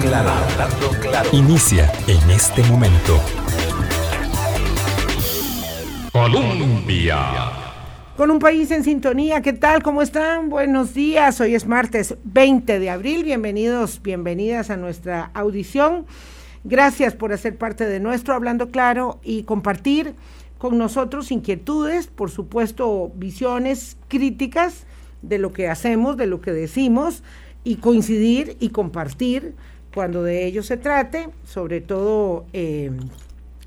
claro, hablando claro. Inicia en este momento. Colombia. Con un país en sintonía, ¿qué tal? ¿Cómo están? Buenos días. Hoy es martes 20 de abril. Bienvenidos, bienvenidas a nuestra audición. Gracias por hacer parte de nuestro Hablando Claro y compartir con nosotros inquietudes, por supuesto, visiones críticas de lo que hacemos, de lo que decimos y coincidir y compartir cuando de ello se trate, sobre todo eh,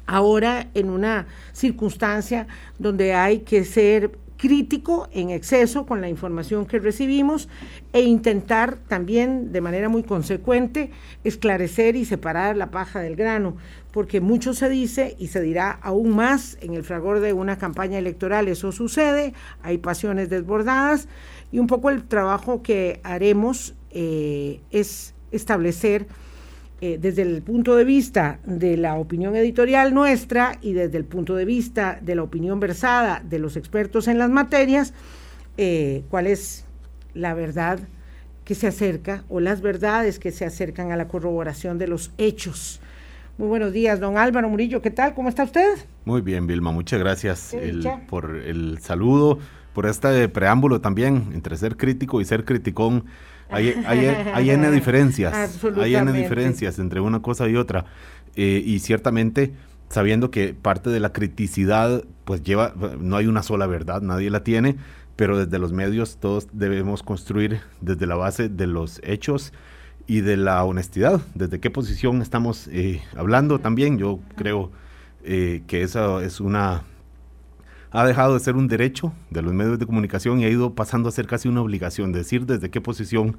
ahora en una circunstancia donde hay que ser crítico en exceso con la información que recibimos e intentar también de manera muy consecuente esclarecer y separar la paja del grano, porque mucho se dice y se dirá aún más en el fragor de una campaña electoral, eso sucede, hay pasiones desbordadas y un poco el trabajo que haremos eh, es establecer eh, desde el punto de vista de la opinión editorial nuestra y desde el punto de vista de la opinión versada de los expertos en las materias, eh, cuál es la verdad que se acerca o las verdades que se acercan a la corroboración de los hechos. Muy buenos días, don Álvaro Murillo, ¿qué tal? ¿Cómo está usted? Muy bien, Vilma, muchas gracias por el saludo, por este preámbulo también, entre ser crítico y ser criticón hay, hay, N diferencias, hay N diferencias entre una cosa y otra. Eh, y ciertamente, sabiendo que parte de la criticidad, pues lleva, no hay una sola verdad, nadie la tiene, pero desde los medios todos debemos construir desde la base de los hechos y de la honestidad, desde qué posición estamos eh, hablando también. Yo creo eh, que esa es una ha dejado de ser un derecho de los medios de comunicación y ha ido pasando a ser casi una obligación, decir desde qué posición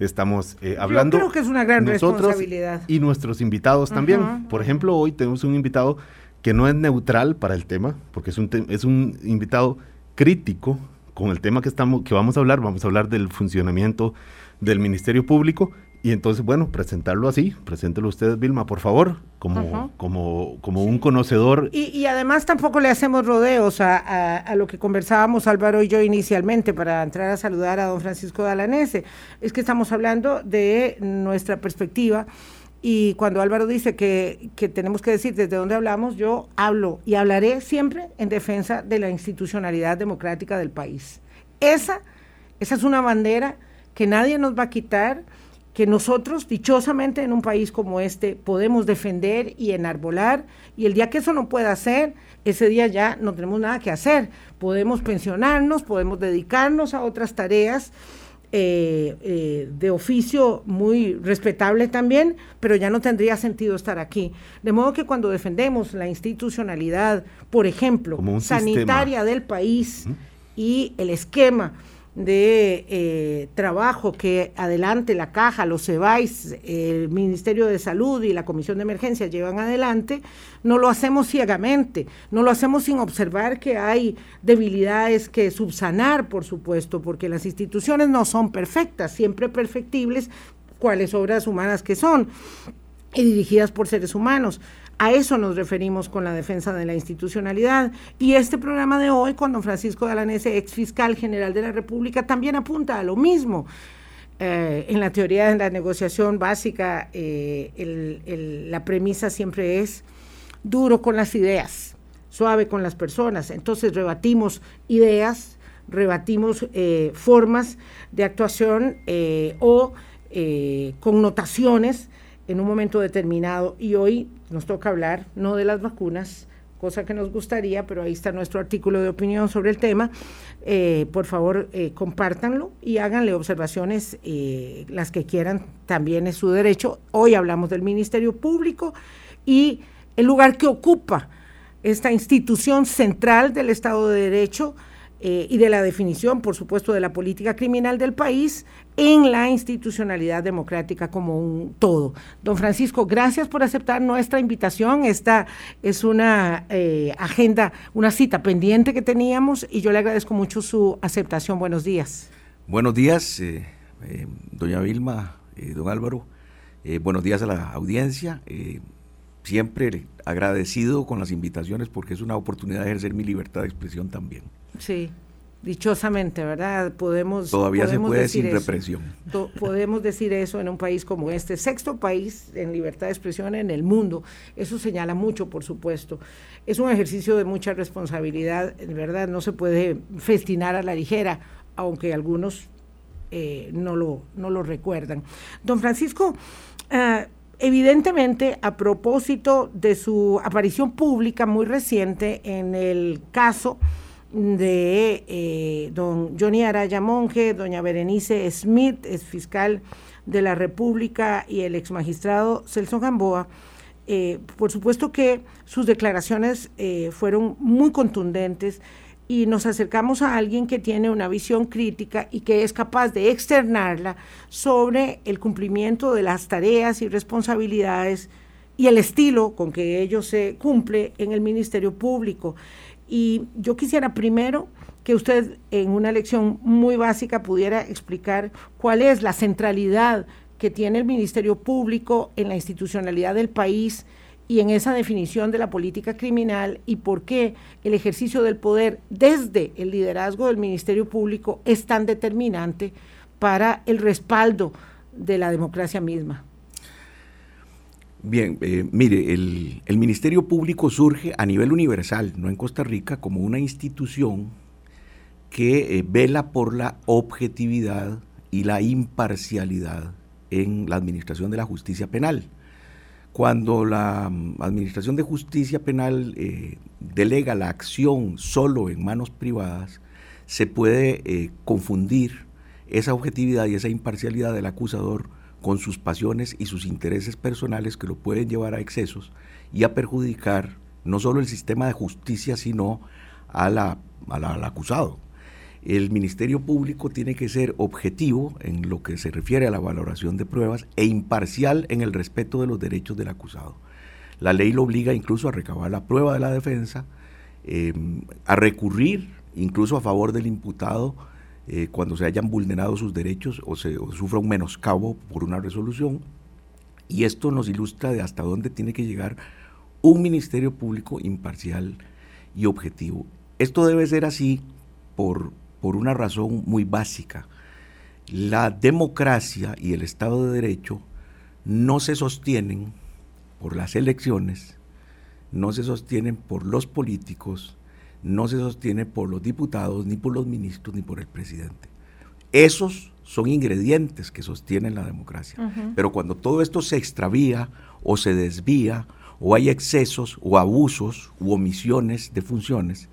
estamos eh, hablando. Yo creo que es una gran responsabilidad. Y nuestros invitados también. Por ejemplo, hoy tenemos un invitado que no es neutral para el tema, porque es un, es un invitado crítico con el tema que, estamos, que vamos a hablar. Vamos a hablar del funcionamiento del Ministerio Público y entonces, bueno, presentarlo así, preséntelo ustedes, Vilma, por favor, como, como, como un conocedor. Y, además tampoco le hacemos rodeos a, lo que conversábamos Álvaro y yo inicialmente para entrar a saludar a don Francisco Dalanese. Es que estamos hablando de nuestra perspectiva y cuando Álvaro dice que, que tenemos que decir desde dónde hablamos, yo hablo y hablaré siempre en defensa de la institucionalidad democrática del país. Esa, esa es una bandera que nadie nos va a quitar que nosotros, dichosamente, en un país como este, podemos defender y enarbolar, y el día que eso no pueda hacer, ese día ya no tenemos nada que hacer. Podemos pensionarnos, podemos dedicarnos a otras tareas eh, eh, de oficio muy respetable también, pero ya no tendría sentido estar aquí. De modo que cuando defendemos la institucionalidad, por ejemplo, sanitaria del país y el esquema, de eh, trabajo que adelante la Caja, los CEBAIS, el Ministerio de Salud y la Comisión de Emergencia llevan adelante, no lo hacemos ciegamente, no lo hacemos sin observar que hay debilidades que subsanar, por supuesto, porque las instituciones no son perfectas, siempre perfectibles, cuáles obras humanas que son y dirigidas por seres humanos. A eso nos referimos con la defensa de la institucionalidad. Y este programa de hoy, con don Francisco Dalanese, ex fiscal general de la República, también apunta a lo mismo. Eh, en la teoría de la negociación básica, eh, la premisa siempre es duro con las ideas, suave con las personas. Entonces rebatimos ideas, rebatimos eh, formas de actuación o connotaciones en un momento determinado. Y hoy nos toca hablar no de las vacunas, cosa que nos gustaría, pero ahí está nuestro artículo de opinión sobre el tema. Eh, por favor, eh, compártanlo y háganle observaciones eh, las que quieran, también es su derecho. Hoy hablamos del Ministerio Público y el lugar que ocupa esta institución central del Estado de Derecho y de la definición, por supuesto, de la política criminal del país en la institucionalidad democrática como un todo. Don Francisco, gracias por aceptar nuestra invitación. Esta es una eh, agenda, una cita pendiente que teníamos y yo le agradezco mucho su aceptación. Buenos días. Buenos días, eh, doña Vilma, don Álvaro. buenos días a la audiencia siempre agradecido con las invitaciones porque es una oportunidad de ejercer mi libertad de expresión también. Sí. Dichosamente, ¿verdad? Podemos todavía se puede sin represión. podemos decir eso en un país como este, sexto país en libertad de expresión en el mundo. Eso señala mucho, por supuesto. Es un ejercicio de mucha responsabilidad, ¿verdad? No se puede festinar a la ligera, aunque algunos eh, no, lo, no lo recuerdan. Don Francisco, eh, evidentemente, a propósito de su aparición pública muy reciente en el caso de eh, don Johnny Araya Monge, doña Berenice Smith, es fiscal de la República, y el ex magistrado Celso Gamboa, eh, por supuesto que sus declaraciones eh, fueron muy contundentes y nos acercamos a alguien que tiene una visión crítica y que es capaz de externarla sobre el cumplimiento de las tareas y responsabilidades y el estilo con que ello se cumple en el Ministerio Público. Y yo quisiera primero que usted en una lección muy básica pudiera explicar cuál es la centralidad que tiene el Ministerio Público en la institucionalidad del país y en esa definición de la política criminal y por qué el ejercicio del poder desde el liderazgo del Ministerio Público es tan determinante para el respaldo de la democracia misma. Bien, eh, mire, el, Ministerio Público surge a nivel universal, no en Costa Rica, como una institución que eh, vela por la objetividad y la imparcialidad en la administración de la justicia penal. Cuando la mm, Administración de Justicia Penal eh, delega la acción solo en manos privadas, se puede confundir esa objetividad y esa imparcialidad del acusador con sus pasiones y sus intereses personales que lo pueden llevar a excesos y a perjudicar no solo el sistema de justicia, sino a la, al acusado. El Ministerio Público tiene que ser objetivo en lo que se refiere a la valoración de pruebas e imparcial en el respeto de los derechos del acusado. La ley lo obliga incluso a recabar la prueba de la defensa, eh, a recurrir incluso a favor del imputado eh, cuando se hayan vulnerado sus derechos o se sufra un menoscabo por una resolución. Y esto nos ilustra de hasta dónde tiene que llegar un ministerio público imparcial y objetivo. Esto debe ser así por, por una razón muy básica. La democracia y el Estado de Derecho no se sostienen por las elecciones, no se sostienen por los políticos, no se sostiene por los diputados, ni por los ministros, ni por el presidente. Esos son ingredientes que sostienen la democracia. Pero cuando todo esto se extravía o se desvía, o hay excesos o abusos u omisiones de funciones,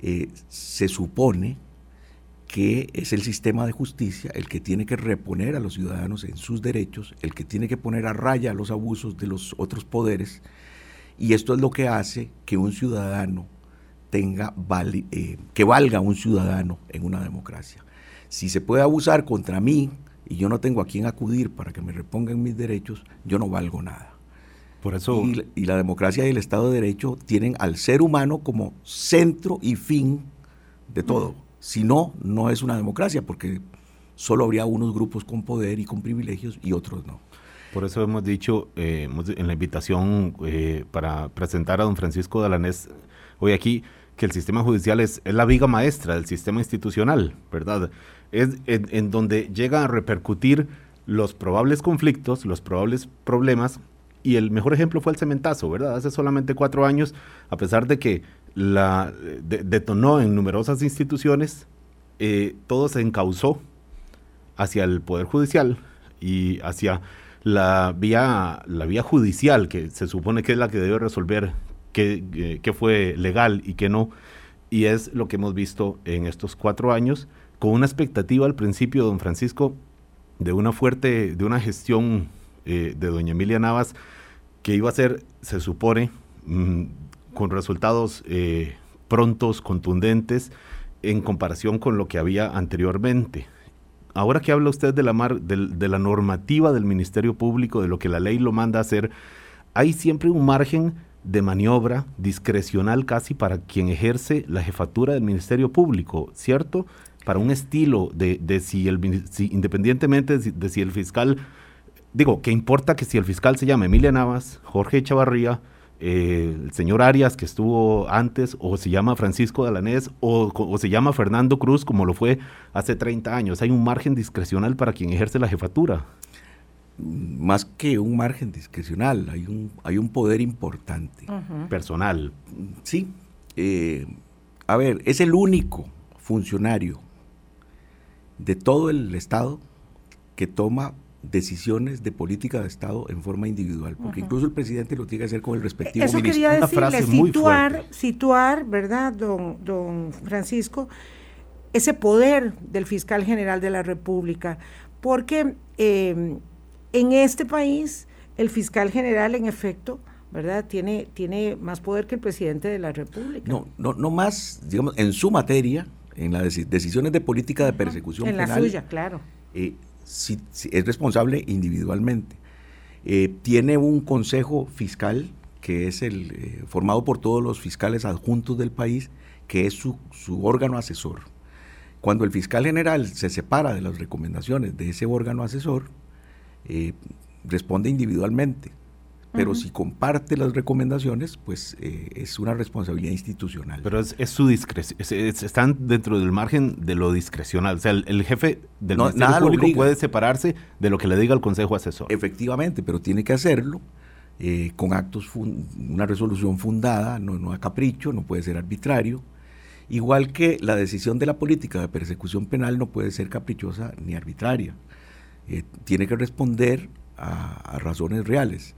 eh, se supone que es el sistema de justicia el que tiene que reponer a los ciudadanos en sus derechos, el que tiene que poner a raya los abusos de los otros poderes, y esto es lo que hace que un ciudadano tenga eh, que valga un ciudadano en una democracia. Si se puede abusar contra mí y yo no tengo a quién acudir para que me repongan mis derechos, yo no valgo nada. Por eso... Y, y, la democracia y el Estado de Derecho tienen al ser humano como centro y fin de todo. Si no, no es una democracia, porque solo habría unos grupos con poder y con privilegios y otros no. Por eso hemos dicho eh, en la invitación eh, para presentar a don Francisco Dalanés hoy aquí, que el sistema judicial es, la viga maestra del sistema institucional, ¿verdad? Es en, donde llega a repercutir los probables conflictos, los probables problemas, y el mejor ejemplo fue el cementazo, ¿verdad? Hace solamente cuatro años, a pesar de que la detonó en numerosas instituciones, eh, todo se encauzó hacia el Poder Judicial y hacia la vía, la vía judicial, que se supone que es la que debe resolver qué, fue legal y qué no. Y es lo que hemos visto en estos cuatro años, con una expectativa al principio, don Francisco, de una fuerte, de una gestión eh, de doña Emilia Navas, que iba a ser, se supone, mm, con resultados eh, prontos, contundentes, en comparación con lo que había anteriormente. Ahora que habla usted de la, mar, de la normativa del Ministerio Público, de lo que la ley lo manda a hacer, hay siempre un margen de maniobra discrecional casi para quien ejerce la jefatura del Ministerio Público, ¿cierto? Para un estilo de, de si el si, independientemente de si, el fiscal, digo, que importa que si el fiscal se llama Emilia Navas, Jorge Chavarría, eh, el señor Arias que estuvo antes, o se llama Francisco Dalanés, o, o, se llama Fernando Cruz, como lo fue hace 30 años. Hay un margen discrecional para quien ejerce la jefatura. Más que un margen discrecional, hay un, hay un poder importante. Personal. Sí. Eh, a ver, es el único funcionario de todo el Estado que toma decisiones de política de Estado en forma individual, porque incluso el presidente lo tiene que hacer con el respectivo Eso quería decirle, situar, situar, ¿verdad, don, don Francisco? Ese poder del fiscal general de la República, porque em, en este país el fiscal general, en efecto, ¿verdad? Tiene, tiene más poder que el presidente de la República. No, no, no más, digamos, en su materia, en las decisiones de política de persecución en penal. En la suya, claro. Eh, es responsable individualmente. Eh, tiene un consejo fiscal que es el eh, formado por todos los fiscales adjuntos del país, que es su, órgano asesor. Cuando el fiscal general se separa de las recomendaciones de ese órgano asesor, eh, responde individualmente pero si comparte las recomendaciones, pues eh, es una responsabilidad institucional. Pero es, su discreción, están dentro del margen de lo discrecional. O sea, el, jefe del Ministerio Público puede separarse de lo que le diga el Consejo Asesor. Efectivamente, pero tiene que hacerlo eh, con actos, una resolución fundada, no, no a capricho, no puede ser arbitrario. Igual que la decisión de la política de persecución penal no puede ser caprichosa ni arbitraria. Eh, tiene que responder a razones reales.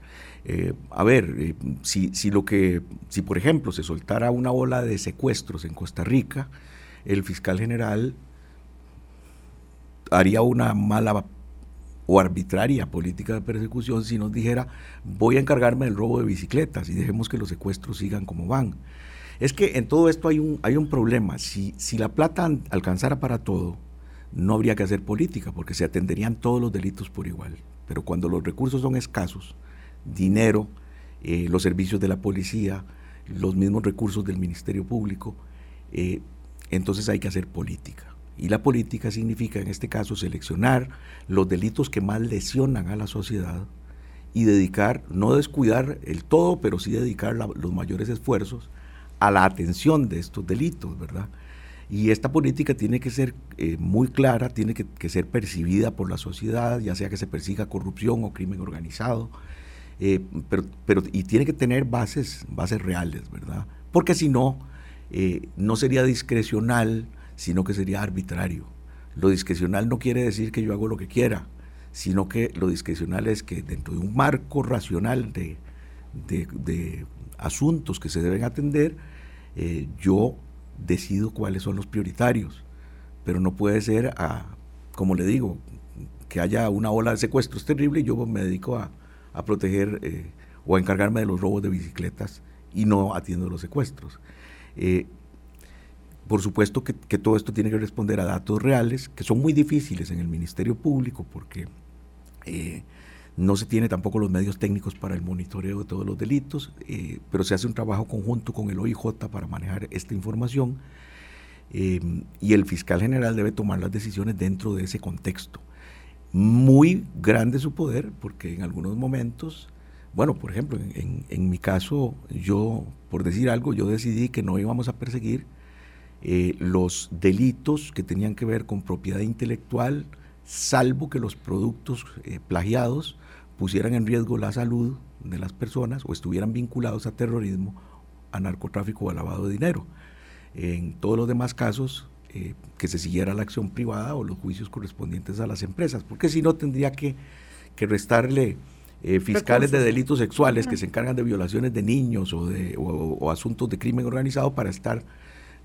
Eh, a ver, eh, si, si, lo que, si por ejemplo se soltara una ola de secuestros en Costa Rica, el fiscal general haría una mala o arbitraria política de persecución si nos dijera voy a encargarme del robo de bicicletas y dejemos que los secuestros sigan como van. Es que en todo esto hay un, hay un problema. Si, si la plata alcanzara para todo, no habría que hacer política porque se atenderían todos los delitos por igual. Pero cuando los recursos son escasos, dinero, eh, los servicios de la policía, los mismos recursos del Ministerio Público, eh, entonces hay que hacer política. Y la política significa, en este caso, seleccionar los delitos que más lesionan a la sociedad y dedicar, no descuidar el todo, pero sí dedicar los mayores esfuerzos a la atención de estos delitos, ¿verdad? Y esta política tiene que ser eh, muy clara, tiene que, ser percibida por la sociedad, ya sea que se persiga corrupción o crimen organizado, eh, pero, pero, y tiene que tener bases, bases reales, ¿verdad? Porque si no, eh, no sería discrecional, sino que sería arbitrario. Lo discrecional no quiere decir que yo hago lo que quiera, sino que lo discrecional es que dentro de un marco racional de, de, asuntos que se deben atender, yo decido cuáles son los prioritarios. Pero no puede ser, como le digo, que haya una ola de secuestros terrible y yo me dedico a, a proteger eh, o a encargarme de los robos de bicicletas y no atiendo los secuestros. Eh, por supuesto que, todo esto tiene que responder a datos reales, que son muy difíciles en el Ministerio Público porque eh, no se tiene tampoco los medios técnicos para el monitoreo de todos los delitos, pero se hace un trabajo conjunto con el OIJ para manejar esta información y el fiscal general debe tomar las decisiones dentro de ese contexto. Muy grande su poder, porque en algunos momentos, bueno, por ejemplo, en, mi caso, yo, por decir algo, yo decidí que no íbamos a perseguir eh, los delitos que tenían que ver con propiedad intelectual, salvo que los productos eh, plagiados pusieran en riesgo la salud de las personas o estuvieran vinculados a terrorismo, a narcotráfico o a lavado de dinero. En todos los demás casos, eh, que se siguiera la acción privada o los juicios correspondientes a las empresas, porque si no tendría que, que restarle eh, fiscales de delitos sexuales que se encargan de violaciones de niños o, de, o, asuntos de crimen organizado para estar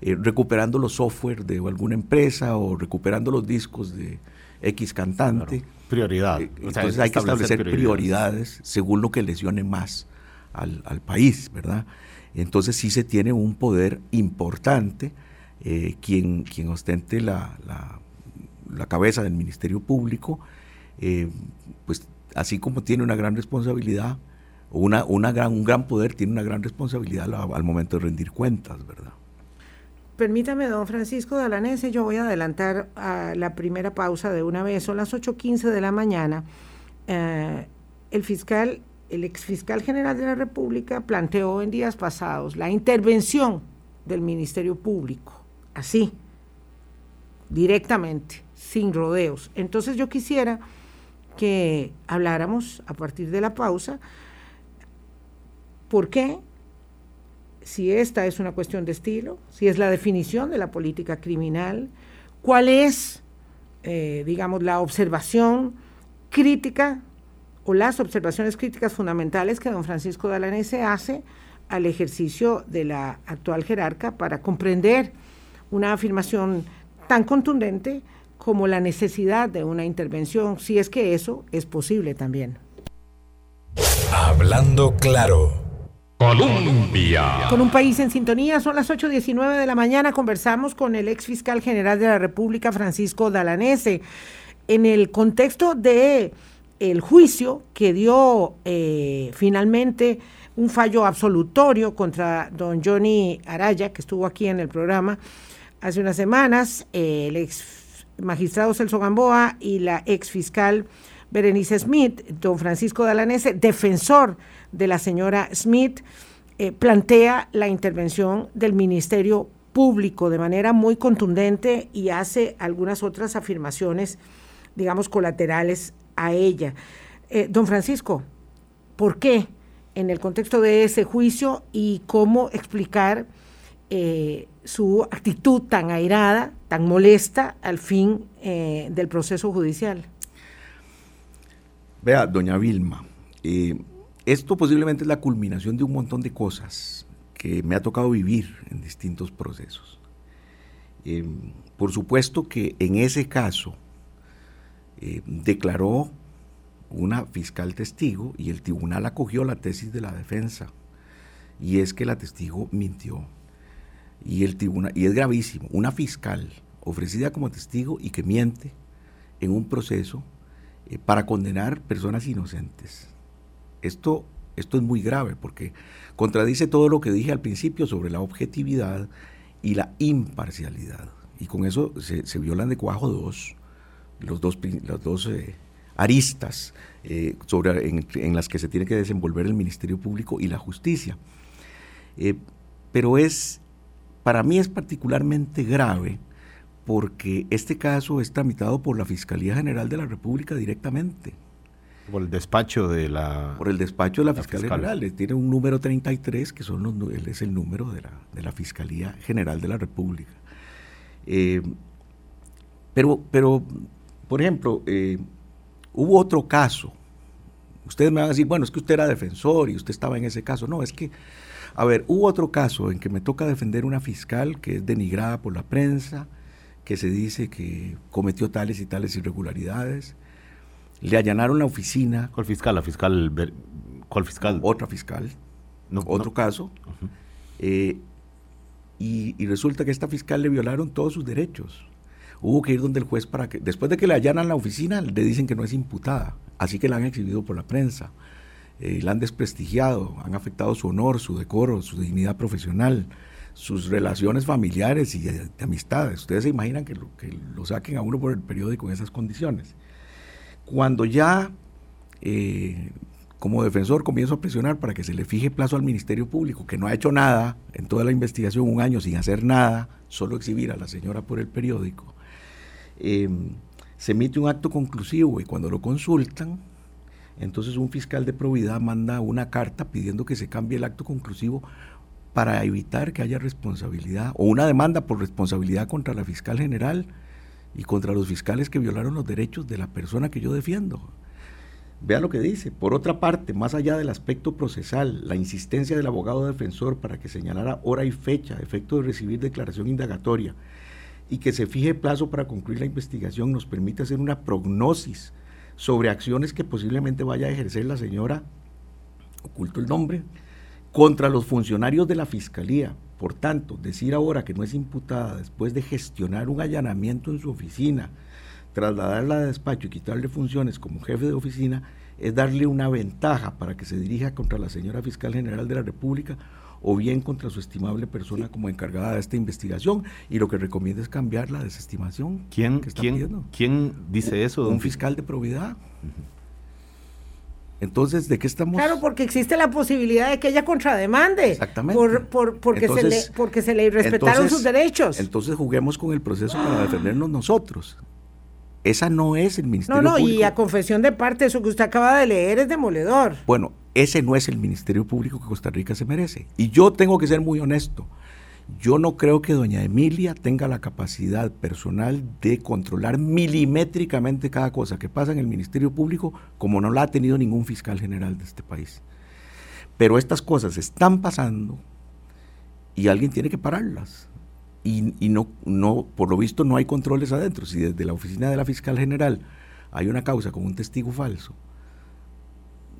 eh, recuperando los software de alguna empresa o recuperando los discos de X cantante. Prioridad. entonces hay que establecer prioridades. según lo que lesione más al, al país, ¿verdad? Entonces sí se tiene un poder importante eh, quien, quien ostente la, la, cabeza del Ministerio Público, eh, pues así como tiene una gran responsabilidad, una, una gran, un gran poder, tiene una gran responsabilidad al, momento de rendir cuentas, ¿verdad? Permítame, don Francisco Dalanese, yo voy a adelantar a la primera pausa de una vez, son las 8.15 de la mañana. Eh, el fiscal el exfiscal general de la República planteó en días pasados la intervención del Ministerio Público, así, directamente, sin rodeos. Entonces yo quisiera que habláramos a partir de la pausa, ¿por qué? Si esta es una cuestión de estilo, si es la definición de la política criminal, cuál es, eh, digamos, la observación crítica o las observaciones críticas fundamentales que don Francisco Dalanese hace al ejercicio de la actual jerarca para comprender una afirmación tan contundente como la necesidad de una intervención, si es que eso es posible también. Hablando claro. Con un país en sintonía, son las 8.19 de la mañana, conversamos con el ex fiscal general de la República, Francisco Dalanese, en el contexto de el juicio que dio eh, finalmente un fallo absolutorio contra don Johnny Araya, que estuvo aquí en el programa hace unas semanas, el ex magistrado Celso Gamboa y la ex fiscal Berenice Smith, don Francisco Dalanese, defensor de la señora Smith, eh, plantea la intervención del Ministerio Público de manera muy contundente y hace algunas otras afirmaciones, digamos, colaterales a ella. Eh, don Francisco, ¿por qué en el contexto de ese juicio y cómo explicar eh, su actitud tan airada, tan molesta al fin del proceso judicial? Vea, doña Vilma, eh, esto posiblemente es la culminación de un montón de cosas que me ha tocado vivir en distintos procesos. Eh, por supuesto que en ese caso eh, declaró una fiscal testigo y el tribunal acogió la tesis de la defensa. Y es que la testigo mintió. Y, el tribunal, y es gravísimo. Una fiscal ofrecida como testigo y que miente en un proceso eh, para condenar personas inocentes. Esto, esto es muy grave porque contradice todo lo que dije al principio sobre la objetividad y la imparcialidad. Y con eso se, violan de cuajo dos, los dos, dos eh, aristas eh, sobre, en, las que se tiene que desenvolver el Ministerio Público y la justicia. pero es, para mí es particularmente grave porque este caso es tramitado por la Fiscalía General de la República directamente. Por el despacho de la... Por el despacho de la, Fiscalía General. Tiene un número 33, que son los, es el número de la, de la Fiscalía General de la República. Eh, pero, pero, por ejemplo, eh, hubo otro caso. Ustedes me van a decir, bueno, es que usted era defensor y usted estaba en ese caso. No, es que, a ver, hubo otro caso en que me toca defender una fiscal que es denigrada por la prensa, que se dice que cometió tales y tales irregularidades. Le allanaron la oficina. ¿Cuál fiscal? ¿La fiscal? ¿Cuál fiscal? Otra fiscal. otro caso. Eh, y, resulta que esta fiscal le violaron todos sus derechos. Hubo que ir donde el juez para que, después de que le allanan la oficina, le dicen que no es imputada. Así que la han exhibido por la prensa. Eh, la han desprestigiado, han afectado su honor, su decoro, su dignidad profesional sus relaciones familiares y de, amistades. Ustedes se imaginan que lo, que lo saquen a uno por el periódico en esas condiciones. Cuando ya eh, como defensor comienzo a presionar para que se le fije plazo al Ministerio Público, que no ha hecho nada en toda la investigación, un año sin hacer nada, solo exhibir a la señora por el periódico, eh, se emite un acto conclusivo y cuando lo consultan, entonces un fiscal de probidad manda una carta pidiendo que se cambie el acto conclusivo para evitar que haya responsabilidad o una demanda por responsabilidad contra la fiscal general y contra los fiscales que violaron los derechos de la persona que yo defiendo. Vea lo que dice. Por otra parte, más allá del aspecto procesal, la insistencia del abogado defensor para que señalara hora y fecha, efecto de recibir declaración indagatoria y que se fije plazo para concluir la investigación nos permite hacer una prognosis sobre acciones que posiblemente vaya a ejercer la señora, oculto el nombre, contra los funcionarios de la Fiscalía. Por tanto, decir ahora que no es imputada después de gestionar un allanamiento en su oficina, trasladarla de despacho y quitarle funciones como jefe de oficina, es darle una ventaja para que se dirija contra la señora fiscal general de la República o bien contra su estimable persona como encargada de esta investigación y lo que recomienda es cambiar la desestimación. ¿Quién, ¿quién, ¿quién dice eso? Un fiscal de probidad. Entonces, ¿de qué estamos? Claro, porque existe la posibilidad de que ella contrademande. Exactamente. Por, porque, se le, porque se le respetaron sus derechos. Entonces juguemos con el proceso para defendernos nosotros. Esa no es el Ministerio Público. No, no, y a confesión de parte, eso que usted acaba de leer es demoledor. Bueno, ese no es el Ministerio Público que Costa Rica se merece. Y yo tengo que ser muy honesto. Yo no creo que doña Emilia tenga la capacidad personal de controlar milimétricamente cada cosa que pasa en el Ministerio Público como no la ha tenido ningún fiscal general de este país. Pero estas cosas están pasando y alguien tiene que pararlas. Y, no, no, por lo visto no hay controles adentro. Si desde la oficina de la fiscal general hay una causa con un testigo falso,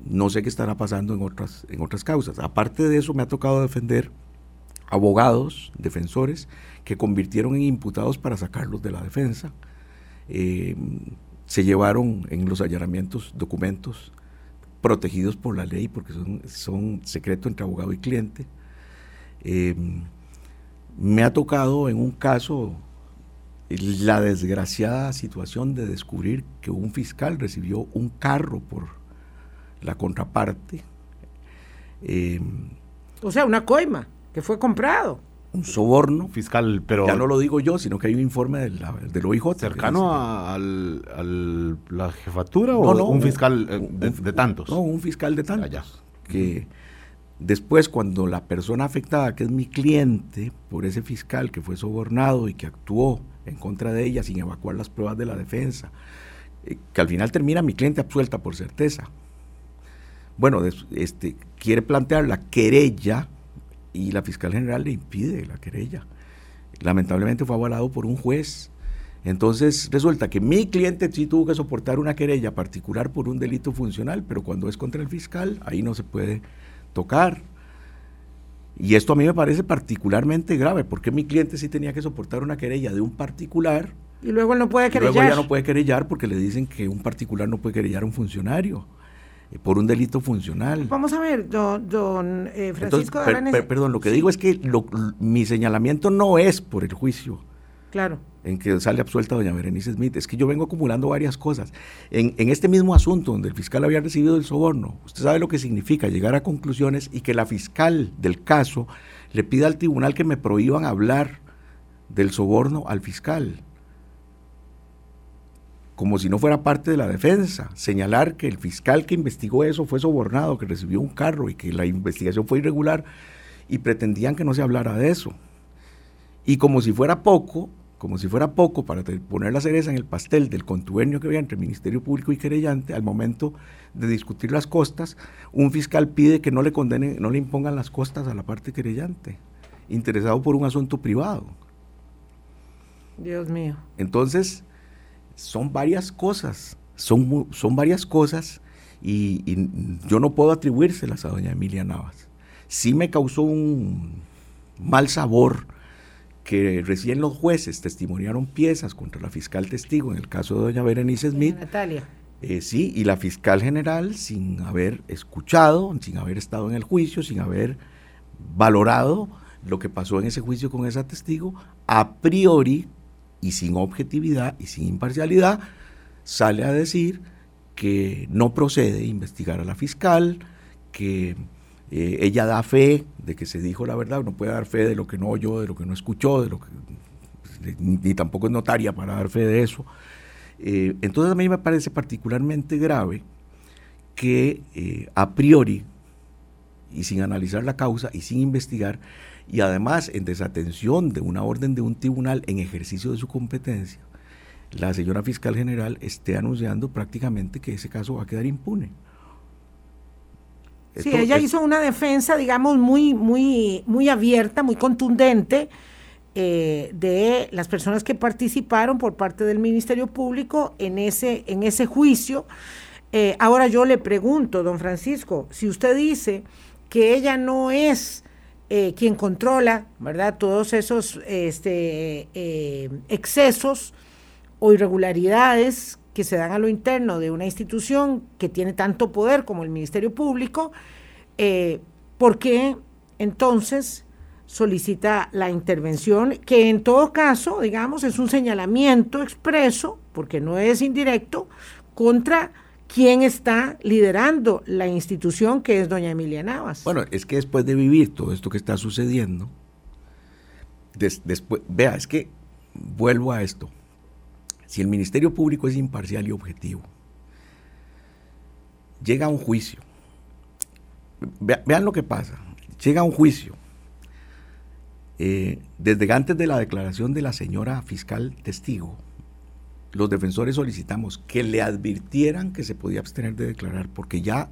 no sé qué estará pasando en otras, en otras causas. Aparte de eso, me ha tocado defender abogados, defensores, que convirtieron en imputados para sacarlos de la defensa. Eh, se llevaron en los allanamientos documentos protegidos por la ley porque son, son secreto entre abogado y cliente. Eh, me ha tocado en un caso la desgraciada situación de descubrir que un fiscal recibió un carro por la contraparte. Eh, o sea, una coima que fue comprado. Un soborno. Fiscal, pero... Ya no lo digo yo, sino que hay un informe del, del OIJ. ¿Cercano a, la jefatura o un fiscal eh, de, tantos? No, un fiscal de tantos. Que después, cuando la persona afectada, que es mi cliente, por ese fiscal que fue sobornado y que actuó en contra de ella sin evacuar las pruebas de la defensa, eh, que al final termina mi cliente absuelta por certeza. Bueno, este, quiere plantear la querella y la fiscal general le impide la querella. Lamentablemente fue avalado por un juez. Entonces resulta que mi cliente sí tuvo que soportar una querella particular por un delito funcional, pero cuando es contra el fiscal, ahí no se puede tocar. Y esto a mí me parece particularmente grave, porque mi cliente sí tenía que soportar una querella de un particular. Y luego no puede querellar. luego ya no puede querellar porque le dicen que un particular no puede querellar a un funcionario. Eh, por un delito funcional. Vamos a ver, don, eh, Francisco Perdón, lo que digo es que mi señalamiento no es por el juicio. Claro. En que sale absuelta doña Berenice Smith. Es que yo vengo acumulando varias cosas. En, en este mismo asunto, donde el fiscal había recibido el soborno, usted sabe lo que significa llegar a conclusiones y que la fiscal del caso le pida al tribunal que me prohíban hablar del soborno al fiscal como si no fuera parte de la defensa, señalar que el fiscal que investigó eso fue sobornado, que recibió un carro y que la investigación fue irregular y pretendían que no se hablara de eso. Y como si fuera poco, como si fuera poco para poner la cereza en el pastel del contubernio que había entre Ministerio Público y querellante, al momento de discutir las costas, un fiscal pide que no le condenen, no le impongan las costas a la parte querellante, interesado por un asunto privado. Dios mío. Entonces, son varias cosas, son, son varias cosas y, yo no puedo atribuírselas a doña Emilia Navas. Sí me causó un mal sabor que recién los jueces testimoniaron piezas contra la fiscal testigo en el caso de doña Berenice Smith. Natalia. Eh, sí, y la fiscal general, sin haber escuchado, sin haber estado en el juicio, sin haber valorado lo que pasó en ese juicio con esa testigo, a priori y sin objetividad y sin imparcialidad, sale a decir que no procede investigar a la fiscal, que eh, ella da fe de que se dijo la verdad, no puede dar fe de lo que no oyó, de lo que no escuchó, de lo que ni, tampoco es notaria para dar fe de eso. Eh, entonces a mí me parece particularmente grave que eh, a priori y sin analizar la causa y sin investigar, y además en desatención de una orden de un tribunal en ejercicio de su competencia, la señora fiscal general esté anunciando prácticamente que ese caso va a quedar impune. Sí, ella hizo una defensa, digamos, muy, muy, muy abierta, muy contundente eh, de las personas que participaron por parte del Ministerio Público en ese, en ese juicio. Eh, ahora yo le pregunto, don Francisco, si usted dice que ella no es eh, quien controla, ¿verdad? Todos esos este, eh, excesos o irregularidades que se dan a lo interno de una institución que tiene tanto poder como el Ministerio Público, eh, ¿por qué entonces solicita la intervención? Que en todo caso, digamos, es un señalamiento expreso, porque no es indirecto, contra quién está liderando la institución que es doña Emilia Navas. Bueno, es que después de vivir todo esto que está sucediendo, después, vea, es que vuelvo a esto. Si el Ministerio Público es imparcial y objetivo, llega a un juicio. vean lo que pasa. Llega a un juicio. Eh, desde antes de la declaración de la señora fiscal testigo, los defensores solicitamos que le advirtieran que se podía abstener de declarar, porque ya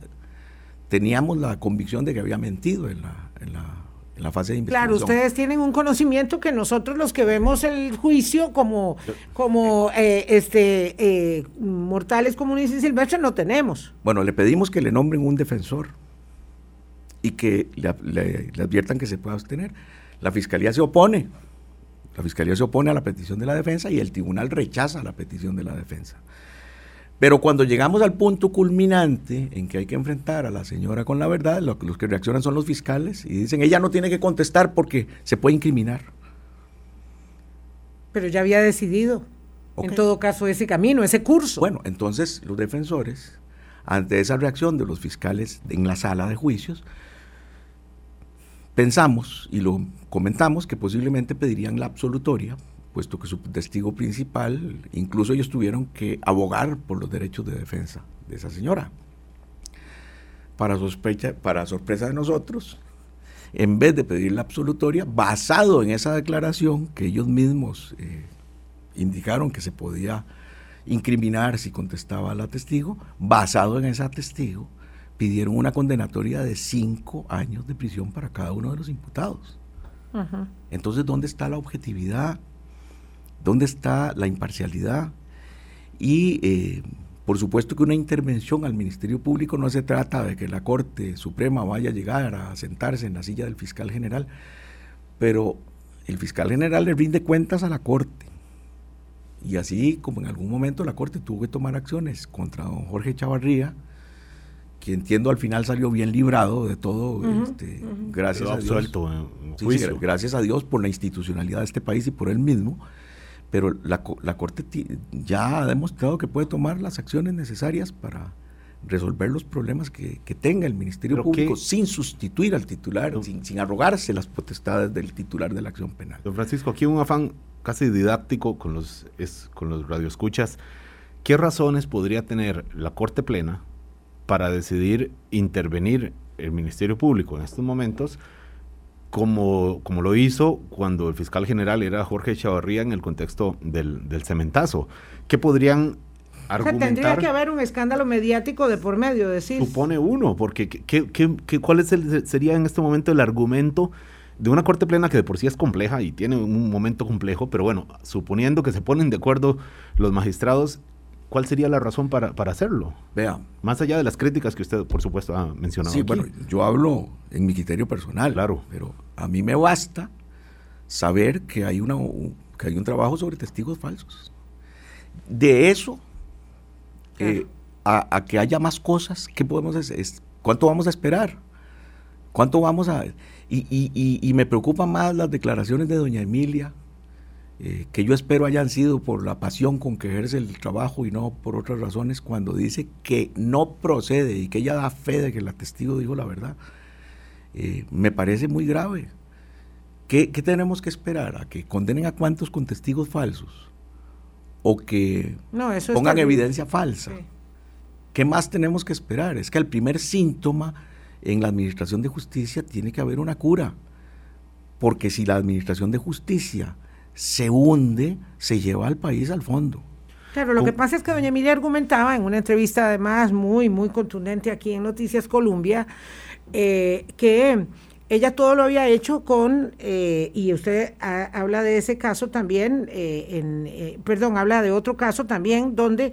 teníamos la convicción de que había mentido en la, en la en la fase de investigación. Claro, ustedes tienen un conocimiento que nosotros los que vemos el juicio como, como eh, este, eh, mortales comunes y silvestres no tenemos. Bueno, le pedimos que le nombren un defensor y que le, le adviertan que se pueda abstener. La fiscalía se opone. La fiscalía se opone a la petición de la defensa y el tribunal rechaza la petición de la defensa. Pero cuando llegamos al punto culminante en que hay que enfrentar a la señora con la verdad, los que reaccionan son los fiscales y dicen, ella no tiene que contestar porque se puede incriminar. Pero ya había decidido, en todo caso, ese camino, ese curso. Bueno, entonces los defensores, ante esa reacción de los fiscales en la sala de juicios, pensamos y lo comentamos que posiblemente pedirían la absolutoria puesto que su testigo principal, incluso ellos tuvieron que abogar por los derechos de defensa de esa señora. Para, sospecha, para sorpresa de nosotros, en vez de pedir la absolutoria, basado en esa declaración que ellos mismos eh, indicaron que se podía incriminar si contestaba la testigo, basado en esa testigo, pidieron una condenatoria de cinco años de prisión para cada uno de los imputados. Entonces, ¿dónde está la objetividad? ¿Dónde está la imparcialidad? Y eh, por supuesto que una intervención al Ministerio Público no se trata de que la Corte Suprema vaya a llegar a sentarse en la silla del fiscal general, pero el fiscal general le rinde cuentas a la Corte. Y así como en algún momento la Corte tuvo que tomar acciones contra don Jorge Chavarría, que entiendo al final salió bien librado de todo, este, gracias a Dios. gracias a Dios por la institucionalidad de este país y por él mismo pero la, la Corte ya ha demostrado que puede tomar las acciones necesarias para resolver los problemas que, tenga el Ministerio Público sin sustituir al titular, sin, sin, arrogarse las potestades del titular de la acción penal. Don Francisco, aquí un afán casi didáctico con los, es, con los radioescuchas. ¿Qué razones podría tener la Corte Plena para decidir intervenir el Ministerio Público en estos momentos? como, como lo hizo cuando el fiscal general era Jorge Chavarría en el contexto del, del cementazo. ¿Qué podrían argumentar? tendría que haber un escándalo mediático de por medio, decir. Supone uno, porque ¿qué, qué, qué, cuál es el, sería en este momento el argumento de una corte plena que de por sí es compleja y tiene un momento complejo, pero bueno, suponiendo que se ponen de acuerdo los magistrados, ¿cuál sería la razón para, para hacerlo? Vea. Más allá de las críticas que usted, por supuesto, ha mencionado. Sí, bueno, yo hablo en mi criterio personal. Claro. Pero a mí me basta saber que hay, una, que hay un trabajo sobre testigos falsos. De eso, eh, a, que haya más cosas, ¿qué podemos hacer? ¿Cuánto vamos a esperar? ¿Cuánto vamos a...? Y, y, y me preocupan más las declaraciones de doña Emilia, eh, que yo espero hayan sido por la pasión con que ejerce el trabajo y no por otras razones, cuando dice que no procede y que ella da fe de que el testigo dijo la verdad, eh, me parece muy grave. ¿Qué, tenemos que esperar? ¿A que condenen a cuántos con testigos falsos? ¿O que pongan evidencia falsa? ¿Qué más tenemos que esperar? Es que el primer síntoma en la administración de justicia tiene que haber una cura. Porque si la administración de justicia se hunde, se lleva al país al fondo. Claro, lo que pasa es que doña Emilia argumentaba en una entrevista además muy, muy contundente aquí en Noticias Colombia, eh, que ella todo lo había hecho con, eh, y usted habla de ese caso también, eh, en, perdón, habla de otro caso también donde,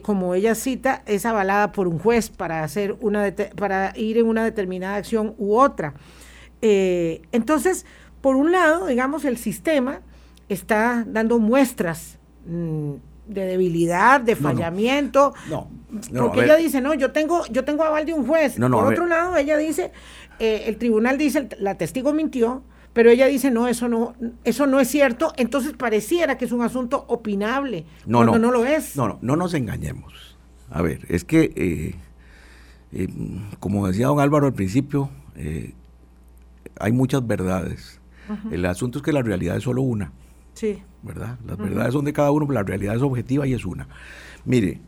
como ella cita, es avalada por un juez para, hacer una para ir en una determinada acción u otra. entonces, por un lado, digamos, el sistema está dando muestras mm, de debilidad, de fallamiento. No, porque ella dice, no, yo tengo, yo tengo aval de un juez. Por otro lado, ella dice, eh, el tribunal dice, la testigo mintió, pero ella dice, no, eso no, eso no es cierto. Entonces pareciera que es un asunto opinable, no, no, no lo es. No, no, no nos engañemos. A ver, es que, eh, eh, como decía don Álvaro al principio, eh, hay muchas verdades. El asunto es que la realidad es solo una. Sí. ¿Verdad? Las verdades son de cada uno, pero la realidad es objetiva y es una. Mire,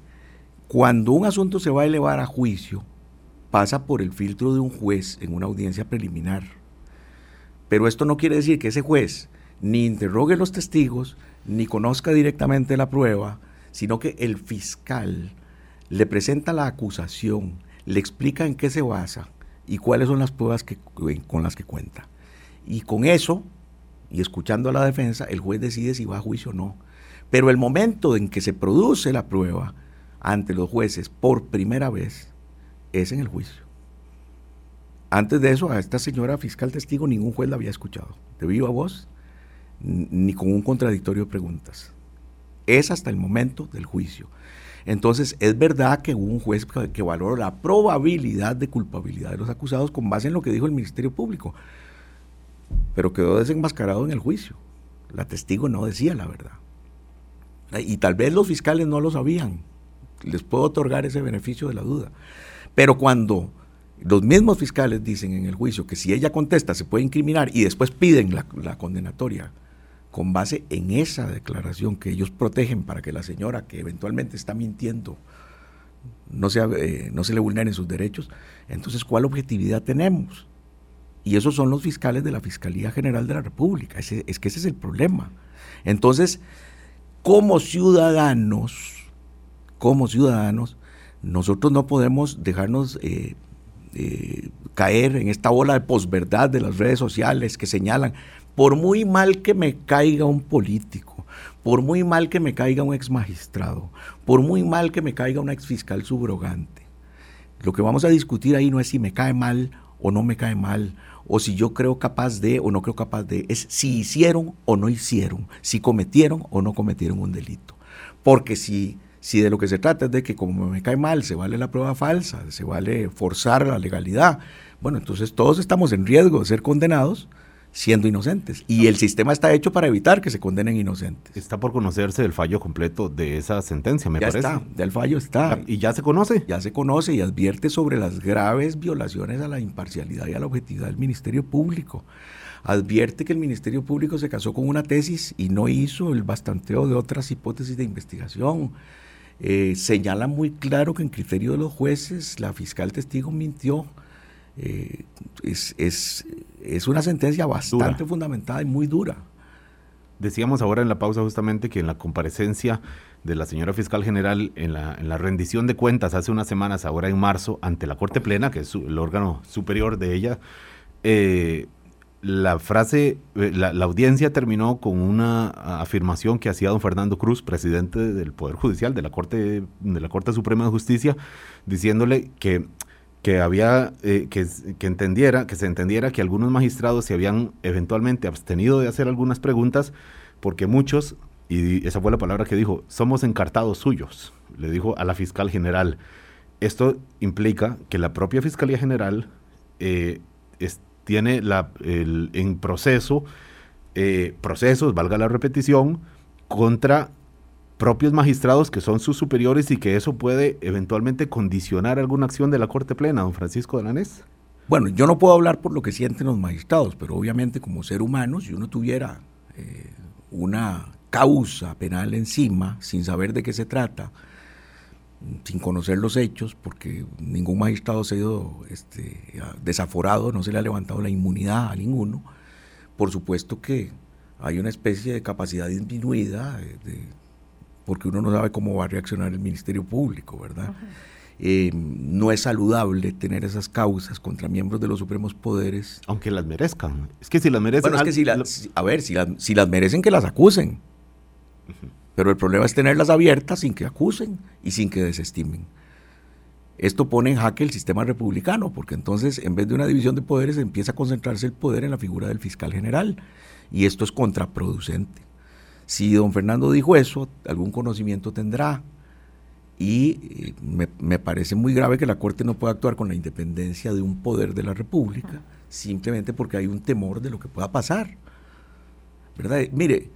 cuando un asunto se va a elevar a juicio, pasa por el filtro de un juez en una audiencia preliminar. Pero esto no quiere decir que ese juez ni interrogue los testigos, ni conozca directamente la prueba, sino que el fiscal le presenta la acusación, le explica en qué se basa y cuáles son las pruebas que, con las que cuenta. Y con eso, y escuchando a la defensa, el juez decide si va a juicio o no. Pero el momento en que se produce la prueba ante los jueces por primera vez es en el juicio. Antes de eso, a esta señora fiscal testigo ningún juez la había escuchado, de viva voz, ni con un contradictorio de preguntas. Es hasta el momento del juicio. Entonces, es verdad que un juez que, valoró la probabilidad de culpabilidad de los acusados con base en lo que dijo el Ministerio Público, pero quedó desenmascarado en el juicio. La testigo no decía la verdad. Y tal vez los fiscales no lo sabían. Les puedo otorgar ese beneficio de la duda. Pero cuando los mismos fiscales dicen en el juicio que si ella contesta se puede incriminar y después piden la, condenatoria con base en esa declaración que ellos protegen para que la señora que eventualmente está mintiendo no, sea, eh, no se le vulneren sus derechos, entonces ¿cuál objetividad tenemos? Y esos son los fiscales de la Fiscalía General de la República, es que ese es el problema. Entonces, como ciudadanos, como ciudadanos, nosotros no podemos dejarnos eh, eh, caer en esta bola de posverdad de las redes sociales que señalan, por muy mal que me caiga un político, por muy mal que me caiga un ex magistrado, por muy mal que me caiga un ex fiscal subrogante, lo que vamos a discutir ahí no es si me cae mal o no me cae mal, o si yo creo capaz de o no creo capaz de, es si hicieron o no hicieron, si cometieron o no cometieron un delito. Porque si, si de lo que se trata es de que como me cae mal, se vale la prueba falsa, se vale forzar la legalidad, bueno, entonces todos estamos en riesgo de ser condenados siendo inocentes. Y el sistema está hecho para evitar que se condenen inocentes. Está por conocerse el fallo completo de esa sentencia, me ya parece. Está, ya el fallo está. ¿Y ya se conoce? Ya se conoce y advierte sobre las graves violaciones a la imparcialidad y a la objetividad del Ministerio Público. Advierte que el Ministerio Público se casó con una tesis y no hizo el bastanteo de otras hipótesis de investigación. Eh, señala muy claro que en criterio de los jueces la fiscal testigo mintió eh, es, es, una sentencia bastante fundamentada y muy dura. Decíamos ahora en la pausa justamente que en la comparecencia de la señora fiscal general en la, en la rendición de cuentas hace unas semanas, ahora en marzo, ante la Corte Plena, que es el órgano superior de ella, eh, la frase, eh, la, la, audiencia terminó con una afirmación que hacía don Fernando Cruz, presidente del Poder Judicial de la Corte, de la Corte Suprema de Justicia, diciéndole que que había eh, que, entendiera que se entendiera que algunos magistrados se habían eventualmente abstenido de hacer algunas preguntas porque muchos y esa fue la palabra que dijo somos encartados suyos le dijo a la fiscal general. Esto implica que la propia fiscalía general eh, tiene la, en proceso eh, procesos valga la repetición contra propios magistrados que son sus superiores y que eso puede eventualmente condicionar alguna acción de la Corte Plena, don Francisco Delanés? Bueno, yo no puedo hablar por lo que sienten los magistrados, pero obviamente como ser humano, si uno tuviera eh, una causa penal encima, sin saber de qué se trata, sin conocer los hechos, porque ningún magistrado se ha ido este, desaforado, no se le ha levantado la inmunidad a ninguno, por supuesto que hay una especie de capacidad disminuida de porque uno no sabe cómo va a reaccionar el Ministerio Público, ¿verdad? Eh, no es saludable tener esas causas contra miembros de los supremos poderes. Aunque las merezcan. Es que si las merecen... Bueno, es que si a ver, si, si, las merecen, que las acusen. Pero el problema es tenerlas abiertas sin que acusen y sin que desestimen. Esto pone en jaque el sistema republicano, porque entonces en vez de una división de poderes empieza a concentrarse el poder en la figura del fiscal general. Y esto es contraproducente. Si don Fernando dijo eso, algún conocimiento tendrá. Y eh, me, parece muy grave que la Corte no pueda actuar con la independencia de un poder de la República, simplemente porque hay un temor de lo que pueda pasar. ¿Verdad? Mire,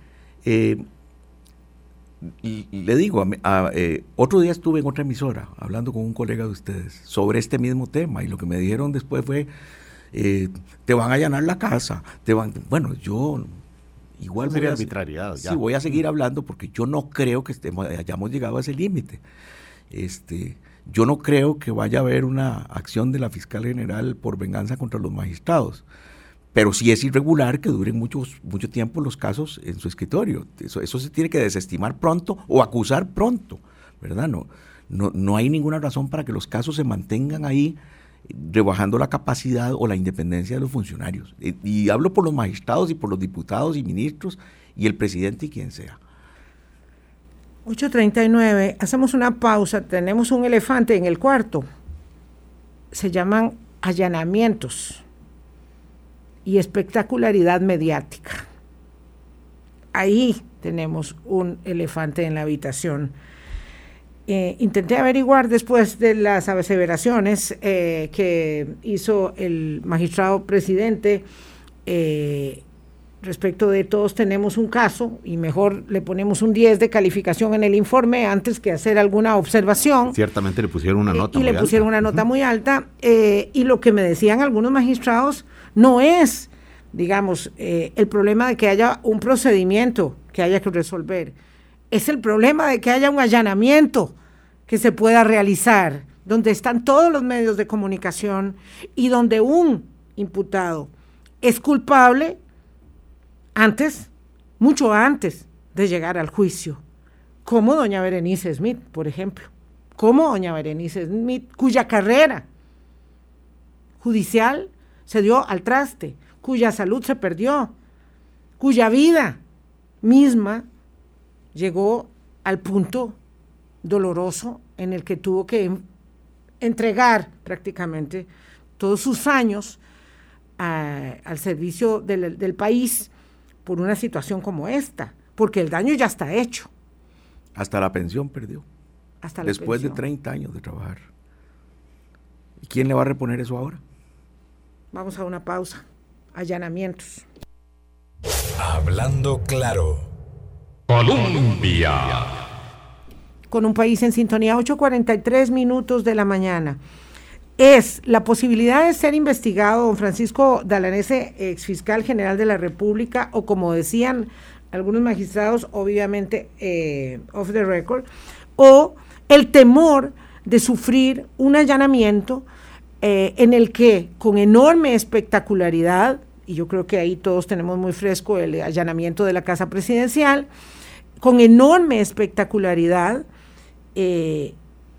eh, le digo, eh, otro día estuve en otra emisora hablando con un colega de ustedes sobre este mismo tema y lo que me dijeron después fue, eh, te van a allanar la casa, te van, bueno, yo igual sería arbitrariedad. Sí, voy a seguir hablando porque yo no creo que estemos, hayamos llegado a ese límite. Este, yo no creo que vaya a haber una acción de la fiscal general por venganza contra los magistrados pero sí es irregular que duren muchos, mucho tiempo los casos en su escritorio. Eso, eso se tiene que desestimar pronto o acusar pronto, ¿verdad? No, no, no hay ninguna razón para que los casos se mantengan ahí rebajando la capacidad o la independencia de los funcionarios. Y, y, hablo por los magistrados y por los diputados y ministros y el presidente y quien sea. 8.39, hacemos una pausa, tenemos un elefante en el cuarto. Se llaman allanamientos y espectacularidad mediática. Ahí tenemos un elefante en la habitación. Eh, intenté averiguar después de las aseveraciones eh, que hizo el magistrado presidente eh, respecto de todos tenemos un caso y mejor le ponemos un 10 de calificación en el informe antes que hacer alguna observación. Ciertamente le pusieron una nota. y le pusieron una nota muy alta. y lo que me decían algunos magistrados no es, digamos, eh, el problema de que haya un procedimiento que haya que resolver, es el problema de que haya un allanamiento que se pueda realizar, donde están todos los medios de comunicación y donde un imputado es culpable antes, mucho antes de llegar al juicio, como doña Berenice Smith, por ejemplo, como doña Berenice Smith, cuya carrera judicial se dio al traste, cuya salud se perdió, cuya vida misma llegó al punto doloroso en el que tuvo que entregar prácticamente todos sus años al servicio del, país por una situación como esta, porque el daño ya está hecho. Hasta la pensión perdió. Hasta Después de 30 años de trabajar. ¿Y quién le va a reponer eso ahora? Vamos a una pausa. Allanamientos. Hablando claro. Colombia. Con un país en sintonía, 8.43 minutos de la mañana. Es la posibilidad de ser investigado don Francisco Dalanese, ex fiscal general de la República, o como decían algunos magistrados, obviamente eh, off the record, o el temor de sufrir un allanamiento eh, en el que con enorme espectacularidad, y yo creo que ahí todos tenemos muy fresco el allanamiento de la Casa Presidencial, con enorme espectacularidad eh,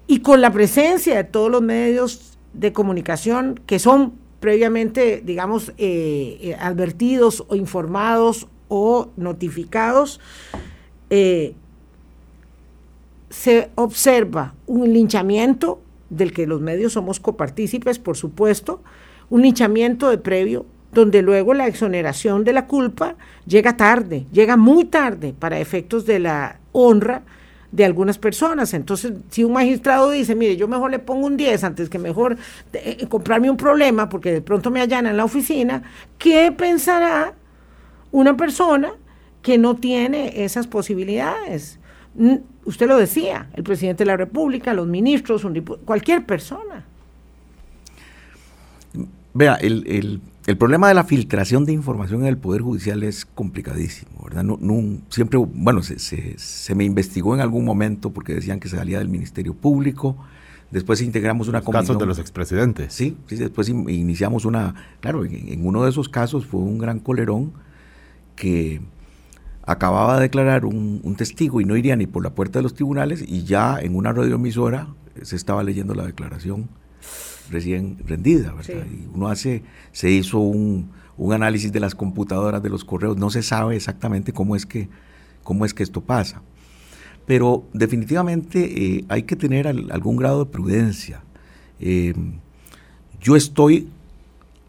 y con la presencia de todos los medios de comunicación que son previamente, digamos, eh, advertidos o informados o notificados, se observa un linchamiento del que los medios somos copartícipes, por supuesto, un linchamiento de previo, donde luego la exoneración de la culpa llega tarde, llega muy tarde para efectos de la honra de algunas personas. Entonces, si un magistrado dice, mire, yo mejor le pongo un 10 antes que mejor eh, comprarme un problema porque de pronto me allanan en la oficina, ¿qué pensará una persona que no tiene esas posibilidades? usted lo decía, el presidente de la República, los ministros, cualquier persona. Vea, el, problema de la filtración de información en el Poder Judicial es complicadísimo, ¿verdad? No, siempre, bueno, se, me investigó en algún momento porque decían que se salía del Ministerio Público, después integramos una comisión. Casos de los expresidentes. Sí, sí después iniciamos una, claro, en uno de esos casos fue un gran colerón que acababa de declarar un, testigo y no iría ni por la puerta de los tribunales y ya en una radioemisora se estaba leyendo la declaración recién rendida, ¿verdad? Y uno hace, se hizo un, análisis de las computadoras, de los correos, no se sabe exactamente cómo es que, cómo es que esto pasa. Pero definitivamente eh, hay que tener algún grado de prudencia. Eh, yo estoy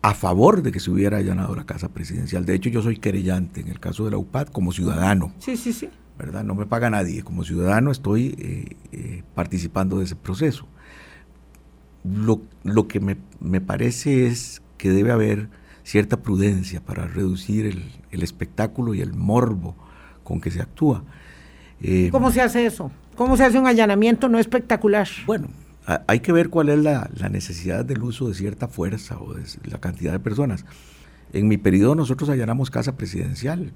a favor de que se hubiera allanado la casa presidencial. De hecho, yo soy querellante en el caso de la UPAD como ciudadano. Sí, sí, sí. ¿Verdad? No me paga nadie. Como ciudadano estoy eh, participando de ese proceso. Lo, que me, parece es que debe haber cierta prudencia para reducir el, espectáculo y el morbo con que se actúa. Eh, ¿Cómo se hace eso? ¿Cómo se hace un allanamiento no espectacular? Bueno, hay que ver cuál es la, necesidad del uso de cierta fuerza o de la cantidad de personas. En mi periodo nosotros allanamos casa presidencial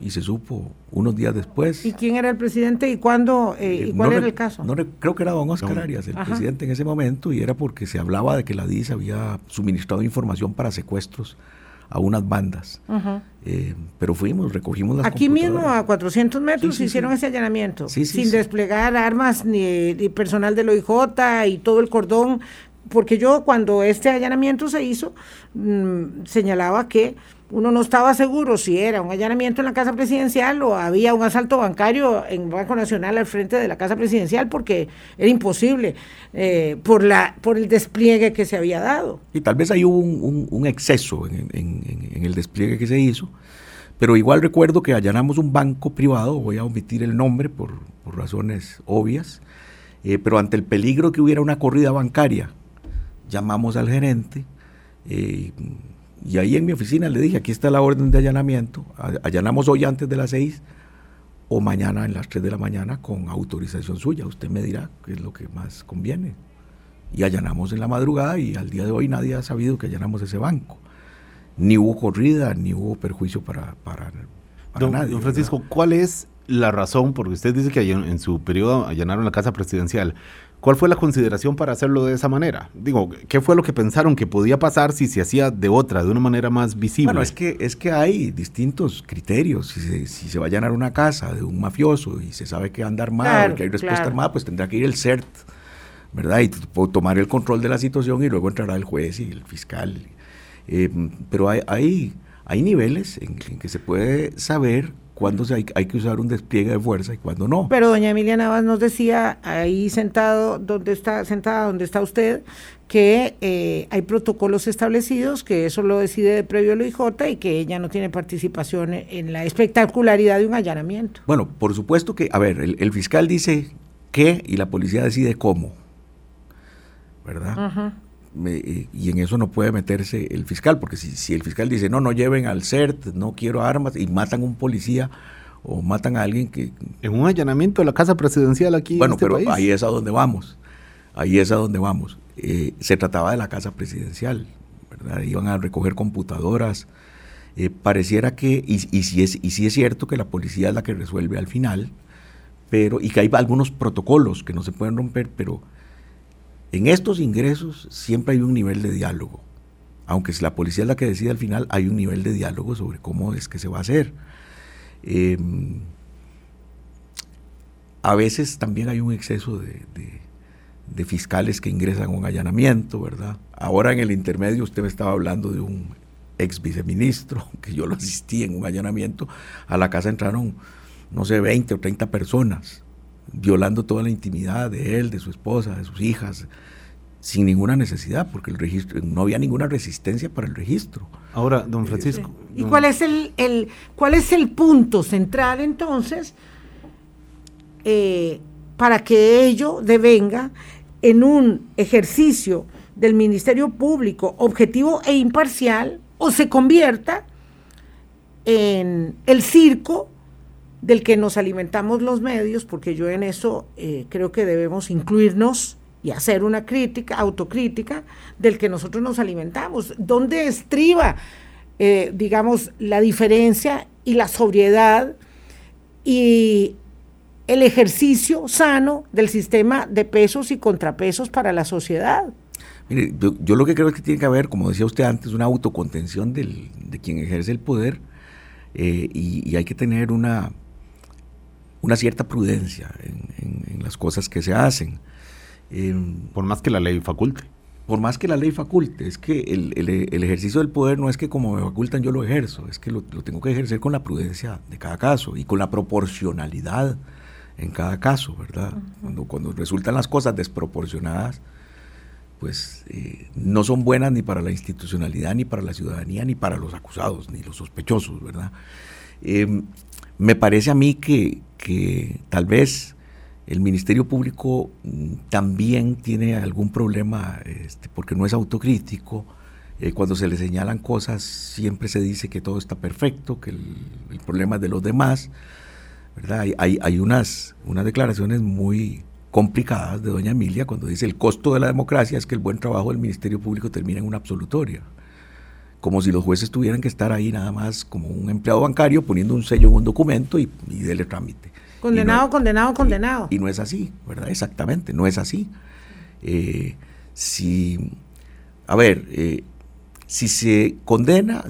y se supo unos días después. ¿Y quién era el presidente y cuándo eh, y eh, cuál era el caso? No, creo que era don Oscar Arias, el presidente en ese momento, y era porque se hablaba de que la DIS había suministrado información para secuestros a unas bandas. Eh, pero fuimos, recogimos las Aquí mismo, a 400 metros, hicieron ese allanamiento, sin desplegar armas ni, personal del OIJ y todo el cordón, porque yo cuando este allanamiento se hizo, mm, señalaba que uno no estaba seguro si era un allanamiento en la Casa Presidencial o había un asalto bancario en Banco Nacional al frente de la Casa Presidencial porque era imposible eh, por, la, por el despliegue que se había dado. Y tal vez ahí hubo un, exceso en, el despliegue que se hizo, pero igual recuerdo que allanamos un banco privado, voy a omitir el nombre por, razones obvias, eh, pero ante el peligro que hubiera una corrida bancaria, llamamos al gerente. Eh, y ahí en mi oficina le dije, aquí está la orden de allanamiento, allanamos hoy antes de las seis o mañana en las tres de la mañana con autorización suya. Usted me dirá qué es lo que más conviene. Y allanamos en la madrugada y al día de hoy nadie ha sabido que allanamos ese banco. Ni hubo corrida, ni hubo perjuicio para, para, nadie. Don Francisco, ¿cuál es la razón? Porque usted dice que en su periodo allanaron la casa presidencial. ¿Cuál fue la consideración para hacerlo de esa manera? Digo, ¿qué fue lo que pensaron que podía pasar si se hacía de otra, de una manera más visible? Bueno, es que, es que hay distintos criterios. Si se, si se va a llenar una casa de un mafioso y se sabe que anda armado, que hay respuesta armada, pues tendrá que ir el CERT, ¿verdad? Y tomar el control de la situación y luego entrará el juez y el fiscal. Eh, pero hay, hay, hay niveles en, en que se puede saber cuándo hay, hay, que usar un despliegue de fuerza y cuándo no. Pero doña Emilia Navas nos decía ahí sentado, donde está, sentada donde está usted, que eh, hay protocolos establecidos, que eso lo decide de previo el OIJ y que ella no tiene participación en la espectacularidad de un allanamiento. Bueno, por supuesto que, a ver, el, fiscal dice qué y la policía decide cómo, ¿verdad? Y en eso no puede meterse el fiscal, porque si, si, el fiscal dice, no, no lleven al CERT, no quiero armas, y matan a un policía o matan a alguien que... En un allanamiento de la casa presidencial aquí bueno, en este pero ahí es a donde vamos, ahí es a donde vamos. Eh, se trataba de la casa presidencial, ¿verdad? Iban a recoger computadoras. Eh, pareciera que, y, y, si es, y si es cierto que la policía es la que resuelve al final, pero, y que hay algunos protocolos que no se pueden romper, pero en estos ingresos siempre hay un nivel de diálogo. Aunque la policía es la que decide al final, hay un nivel de diálogo sobre cómo es que se va a hacer. Em, a veces también hay un exceso de, fiscales que ingresan a un allanamiento, ¿verdad? Ahora en el intermedio usted me estaba hablando de un ex viceministro, que yo lo asistí en un allanamiento. A la casa entraron, no sé, 20 o 30 personas violando toda la intimidad de él, de su esposa, de sus hijas, sin ninguna necesidad, porque el registro, no había ninguna resistencia para el registro. Ahora, don Francisco. ¿Y cuál es el, el, cuál es el punto central entonces eh, para que ello devenga en un ejercicio del Ministerio Público objetivo e imparcial o se convierta en el circo del que nos alimentamos los medios, porque yo en eso eh, creo que debemos incluirnos y hacer una crítica, autocrítica del que nosotros nos alimentamos. ¿Dónde estriba, eh, digamos, la diferencia y la sobriedad y el ejercicio sano del sistema de pesos y contrapesos para la sociedad? Mire, yo, lo que creo es que tiene que haber, como decía usted antes, una autocontención del, de quien ejerce el poder eh, y hay que tener una una cierta prudencia en, las cosas que se hacen. Em, por más que la ley faculte. Por más que la ley faculte, es que el, ejercicio del poder no es que como me facultan yo lo ejerzo, es que lo, tengo que ejercer con la prudencia de cada caso y con la proporcionalidad en cada caso, ¿verdad? cuando, cuando resultan las cosas desproporcionadas, pues eh, no son buenas ni para la institucionalidad, ni para la ciudadanía, ni para los acusados, ni los sospechosos, ¿verdad? Em, me parece a mí que, que tal vez el Ministerio Público mm, también tiene algún problema este, porque no es autocrítico. Eh, cuando se le señalan cosas siempre se dice que todo está perfecto, que el, problema es de los demás. ¿verdad? Hay, hay, unas, unas declaraciones muy complicadas de doña Emilia cuando dice el costo de la democracia es que el buen trabajo del Ministerio Público termina en una absolutoria. Como si los jueces tuvieran que estar ahí nada más como un empleado bancario poniendo un sello en un documento y, y dele trámite. Condenado, condenado, condenado. Y, no es así, ¿verdad? Exactamente, no es así. Eh, si, a ver, eh, si se condena,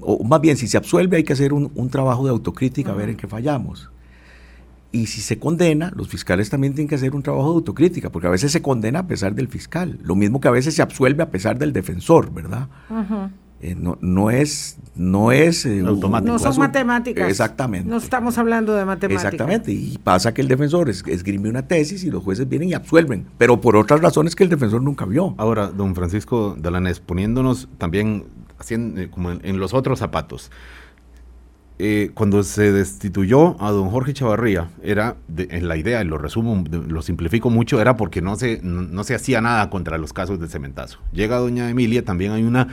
o más bien si se absuelve, hay que hacer un, trabajo de autocrítica a ver en qué fallamos. Y si se condena, los fiscales también tienen que hacer un trabajo de autocrítica, porque a veces se condena a pesar del fiscal, lo mismo que a veces se absuelve a pesar del defensor, ¿verdad? Eh, no, no, es, no es eh, automático. No son matemáticas. Exactamente. No estamos hablando de matemáticas. Exactamente. Y pasa que el defensor esgrime una tesis y los jueces vienen y absuelven, pero por otras razones que el defensor nunca vio. Ahora, don Francisco Dalanés, poniéndonos también haciendo, eh, como en, los otros zapatos. Cuando se destituyó a don Jorge Chavarría, era en la idea, y lo resumo, lo simplifico mucho, era porque no se, no se hacía nada contra los casos de cementazo. Llega doña Emilia, también hay una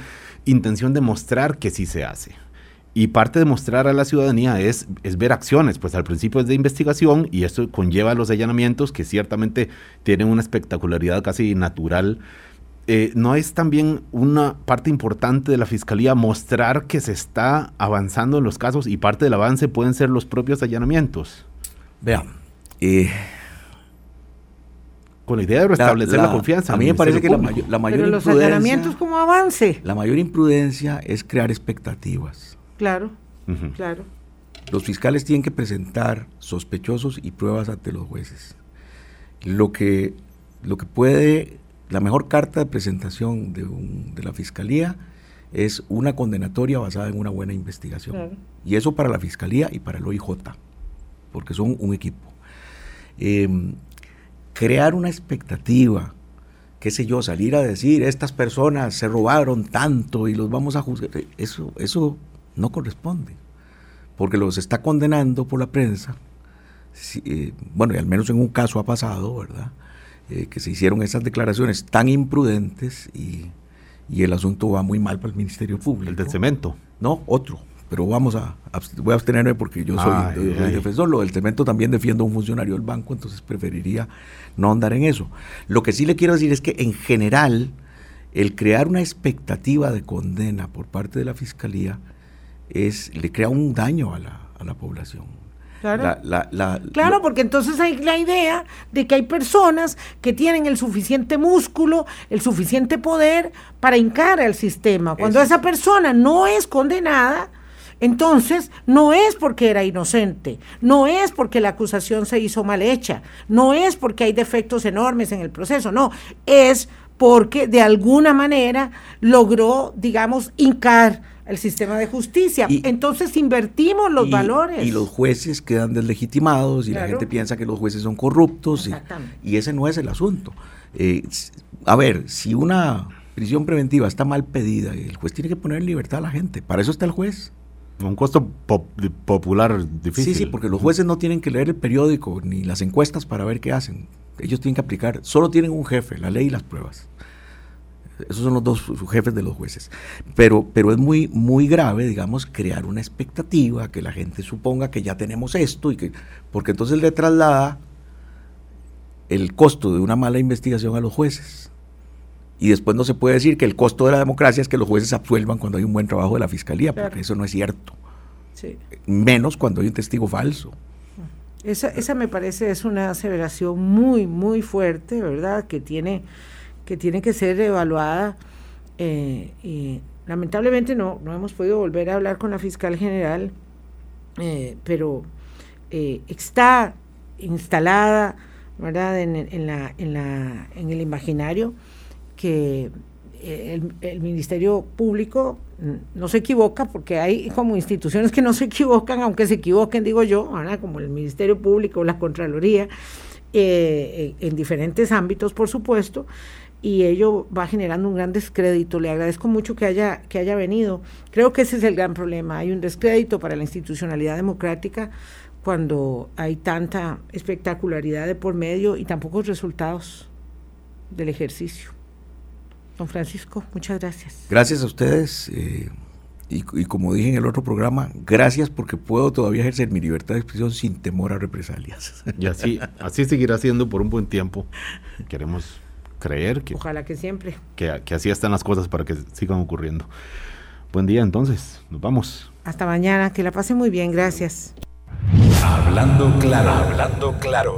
intención de mostrar que sí se hace. Y parte de mostrar a la ciudadanía es, es, ver acciones, pues al principio es de investigación y esto conlleva los allanamientos que ciertamente tienen una espectacularidad casi natural. Eh, ¿No es también una parte importante de la Fiscalía mostrar que se está avanzando en los casos y parte del avance pueden ser los propios allanamientos? Vean, eh, con la idea de restablecer la, confianza. A mí me parece que la, mayor Pero los allanamientos como avance. La mayor imprudencia es crear expectativas. Claro, claro. Los fiscales tienen que presentar sospechosos y pruebas ante los jueces. Lo que, lo que puede, la mejor carta de presentación de, de la fiscalía es una condenatoria basada en una buena investigación. Y eso para la fiscalía y para el OIJ, porque son un equipo. Eh, crear una expectativa, qué sé yo, salir a decir, estas personas se robaron tanto y los vamos a juzgar, eso, eso no corresponde, porque los está condenando por la prensa, eh, bueno, y al menos en un caso ha pasado, ¿verdad? Eh, que se hicieron esas declaraciones tan imprudentes y, y, el asunto va muy mal para el Ministerio Público. El del cemento. No, otro pero vamos a, voy a abstenerme porque yo soy, defensor. Lo del cemento también defiendo a un funcionario del banco, entonces preferiría no andar en eso. Lo que sí le quiero decir es que en general el crear una expectativa de condena por parte de la fiscalía es le crea un daño a la, a la población. Claro. claro, porque entonces hay la idea de que hay personas que tienen el suficiente músculo, el suficiente poder para hincar al sistema. Cuando esa persona no es condenada, entonces, no es porque era inocente, no es porque la acusación se hizo mal hecha, no es porque hay defectos enormes en el proceso, no, es porque de alguna manera logró, digamos, hincar el sistema de justicia. Entonces invertimos los valores. Y los jueces quedan deslegitimados y la gente piensa que los jueces son corruptos y, ese no es el asunto. Eh, a ver, si una prisión preventiva está mal pedida, el juez tiene que poner en libertad a la gente. Para eso está el juez. Un costo popular difícil. Sí, sí, porque los jueces no tienen que leer el periódico ni las encuestas para ver qué hacen. Ellos tienen que aplicar, solo tienen un jefe, la ley y las pruebas. Esos son los dos jefes de los jueces. Pero, pero es muy, muy grave, digamos, crear una expectativa, que la gente suponga que ya tenemos esto, y que, porque entonces le traslada el costo de una mala investigación a los jueces. Y después no se puede decir que el costo de la democracia es que los jueces absuelvan cuando hay un buen trabajo de la fiscalía, porque eso no es cierto. Menos cuando hay un testigo falso. Esa, esa me parece es una aseveración muy, muy fuerte, ¿verdad? Que tiene que, tiene que ser evaluada. Eh, y lamentablemente no, no hemos podido volver a hablar con la fiscal general, eh, pero eh, está instalada, ¿verdad? En, la, en, la, en el imaginario que el, Ministerio Público no se equivoca, porque hay como instituciones que no se equivocan, aunque se equivoquen, digo yo, como el Ministerio Público, la Contraloría, en diferentes ámbitos, por supuesto, y ello va generando un gran descrédito. Le agradezco mucho que haya, que haya venido. Creo que ese es el gran problema. Hay un descrédito para la institucionalidad democrática cuando hay tanta espectacularidad de por medio y tan pocos resultados del ejercicio. Don Francisco, muchas gracias. Gracias a ustedes. Eh, y, como dije en el otro programa, gracias porque puedo todavía ejercer mi libertad de expresión sin temor a represalias. Y así, así seguirá siendo por un buen tiempo. Queremos creer que... Ojalá que siempre. Que, que así están las cosas para que sigan ocurriendo. Buen día entonces, nos vamos. Hasta mañana, que la pase muy bien, gracias. Hablando claro, hablando claro.